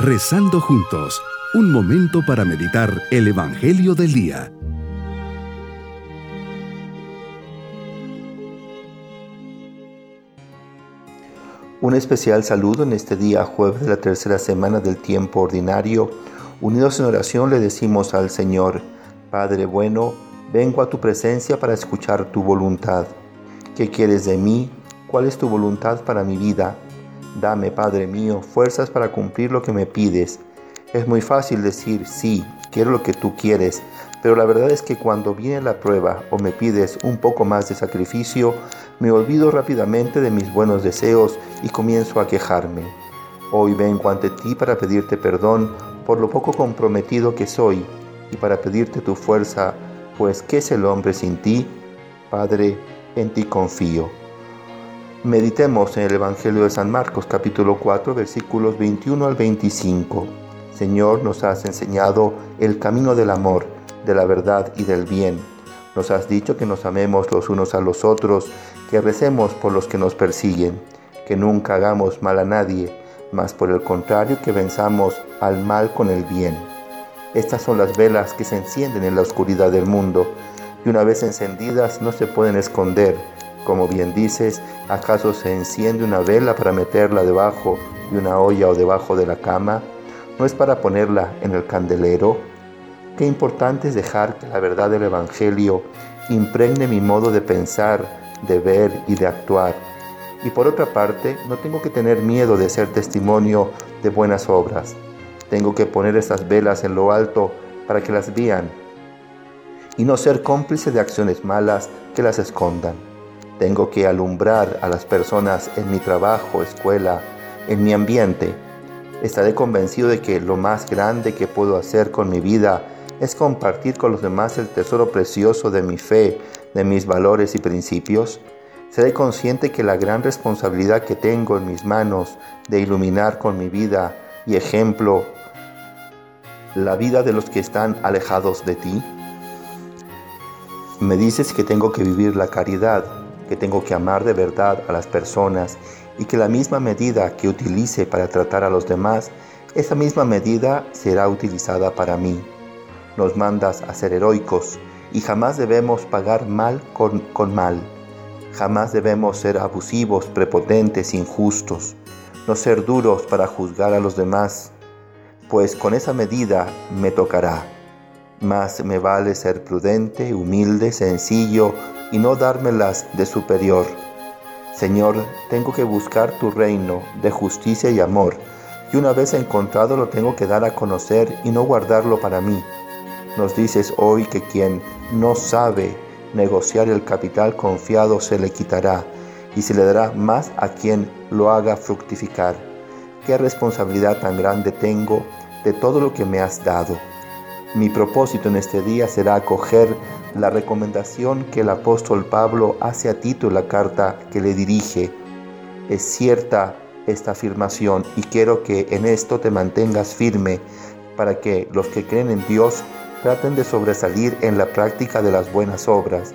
Rezando juntos, un momento para meditar el Evangelio del Día. Un especial saludo en este día, jueves de la tercera semana del tiempo ordinario. Unidos en oración le decimos al Señor, Padre bueno, vengo a tu presencia para escuchar tu voluntad. ¿Qué quieres de mí? ¿Cuál es tu voluntad para mi vida? Dame, Padre mío, fuerzas para cumplir lo que me pides. Es muy fácil decir, sí, quiero lo que tú quieres, pero la verdad es que cuando viene la prueba o me pides un poco más de sacrificio, me olvido rápidamente de mis buenos deseos y comienzo a quejarme. Hoy vengo ante ti para pedirte perdón por lo poco comprometido que soy y para pedirte tu fuerza, pues ¿qué es el hombre sin ti? Padre, en ti confío. Meditemos en el Evangelio de San Marcos capítulo 4 versículos 21 al 25. Señor, nos has enseñado el camino del amor, de la verdad y del bien. Nos has dicho que nos amemos los unos a los otros, que recemos por los que nos persiguen, que nunca hagamos mal a nadie, mas por el contrario que venzamos al mal con el bien. Estas son las velas que se encienden en la oscuridad del mundo, y una vez encendidas no se pueden esconder como bien dices, ¿acaso se enciende una vela para meterla debajo de una olla o debajo de la cama? ¿No es para ponerla en el candelero? Qué importante es dejar que la verdad del Evangelio impregne mi modo de pensar, de ver y de actuar. Y por otra parte, no tengo que tener miedo de ser testimonio de buenas obras. Tengo que poner esas velas en lo alto para que las vean y no ser cómplice de acciones malas que las escondan. Tengo que alumbrar a las personas en mi trabajo, escuela, en mi ambiente. Estaré convencido de que lo más grande que puedo hacer con mi vida es compartir con los demás el tesoro precioso de mi fe, de mis valores y principios. Seré consciente que la gran responsabilidad que tengo en mis manos de iluminar con mi vida y ejemplo la vida de los que están alejados de ti. Me dices que tengo que vivir la caridad, que tengo que amar de verdad a las personas y que la misma medida que utilice para tratar a los demás, esa misma medida será utilizada para mí. Nos mandas a ser heroicos y jamás debemos pagar mal con, con mal. Jamás debemos ser abusivos, prepotentes, injustos, no ser duros para juzgar a los demás, pues con esa medida me tocará. Más me vale ser prudente, humilde, sencillo y no dármelas de superior. Señor, tengo que buscar tu reino de justicia y amor, y una vez encontrado lo tengo que dar a conocer y no guardarlo para mí. Nos dices hoy que quien no sabe negociar el capital confiado se le quitará y se le dará más a quien lo haga fructificar. Qué responsabilidad tan grande tengo de todo lo que me has dado. Mi propósito en este día será acoger la recomendación que el apóstol Pablo hace a Tito en la carta que le dirige. Es cierta esta afirmación y quiero que en esto te mantengas firme para que los que creen en Dios traten de sobresalir en la práctica de las buenas obras.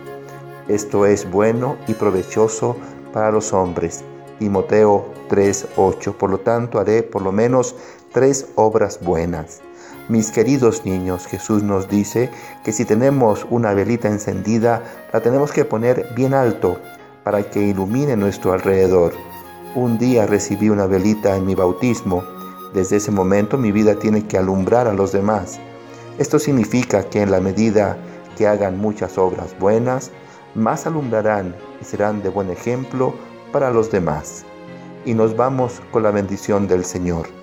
Esto es bueno y provechoso para los hombres. Timoteo 3:8. Por lo tanto, haré por lo menos tres obras buenas. Mis queridos niños, Jesús nos dice que si tenemos una velita encendida, la tenemos que poner bien alto para que ilumine nuestro alrededor. Un día recibí una velita en mi bautismo. Desde ese momento mi vida tiene que alumbrar a los demás. Esto significa que en la medida que hagan muchas obras buenas, más alumbrarán y serán de buen ejemplo para los demás. Y nos vamos con la bendición del Señor